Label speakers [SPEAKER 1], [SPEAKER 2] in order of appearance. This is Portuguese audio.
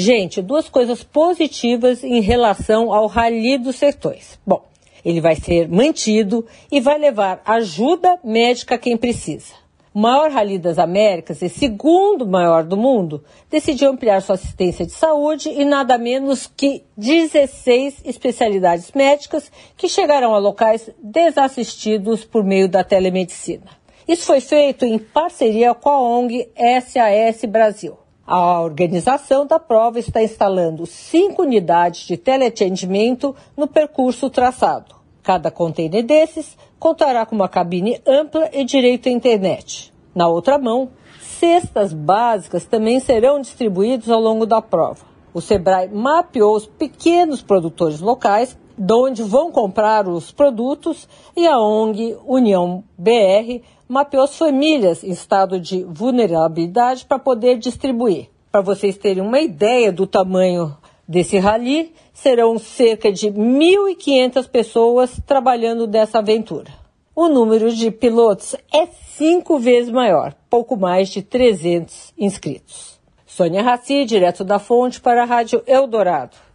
[SPEAKER 1] Gente, duas coisas positivas em relação ao Rally dos Sertões. Bom, ele vai ser mantido e vai levar ajuda médica a quem precisa. O maior rally das Américas e segundo maior do mundo decidiu ampliar sua assistência de saúde e nada menos que 16 especialidades médicas que chegarão a locais desassistidos por meio da telemedicina. Isso foi feito em parceria com a ONG SAS Brasil. A organização da prova está instalando cinco unidades de teleatendimento no percurso traçado. Cada container desses contará com uma cabine ampla e direito à internet. Na outra mão, cestas básicas também serão distribuídas ao longo da prova. O Sebrae mapeou os pequenos produtores locais de onde vão comprar os produtos e a ONG União BR mapeou as famílias em estado de vulnerabilidade para poder distribuir. Para vocês terem uma ideia do tamanho desse rally, serão cerca de 1.500 pessoas trabalhando dessa aventura. O número de pilotos é cinco vezes maior, pouco mais de 300 inscritos. Sônia Raci, direto da fonte para a Rádio Eldorado.